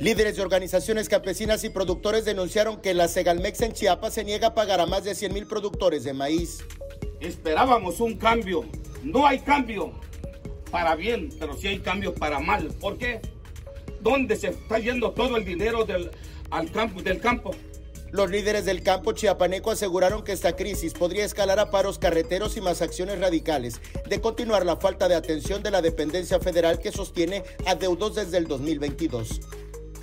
Líderes de organizaciones campesinas y productores denunciaron que la Segalmex en Chiapas se niega a pagar a más de 100 mil productores de maíz. Esperábamos un cambio. No hay cambio para bien, pero sí hay cambio para mal. ¿Por qué? ¿Dónde se está yendo todo el dinero del, al campo, del campo? Los líderes del campo chiapaneco aseguraron que esta crisis podría escalar a paros carreteros y más acciones radicales de continuar la falta de atención de la dependencia federal que sostiene a deudos desde el 2022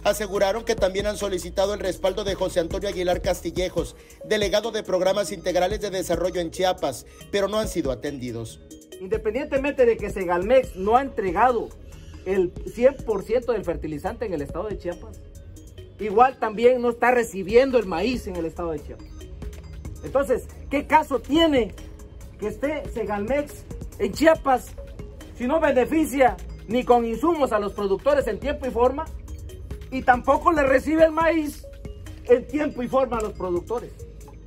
aseguraron que también han solicitado el respaldo de José Antonio Aguilar Castillejos, delegado de programas integrales de desarrollo en Chiapas, pero no han sido atendidos. Independientemente de que Segalmex no ha entregado el 100% del fertilizante en el estado de Chiapas, igual también no está recibiendo el maíz en el estado de Chiapas. Entonces, ¿qué caso tiene que esté Segalmex en Chiapas si no beneficia ni con insumos a los productores en tiempo y forma? Y tampoco le recibe el maíz en tiempo y forma a los productores.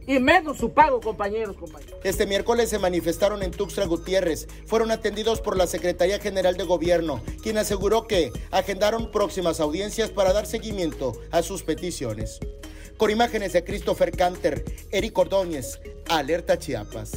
Y menos su pago, compañeros, compañeros. Este miércoles se manifestaron en Tuxtla Gutiérrez. Fueron atendidos por la Secretaría General de Gobierno, quien aseguró que agendaron próximas audiencias para dar seguimiento a sus peticiones. Con imágenes de Christopher Canter, Eric Ordóñez, Alerta Chiapas.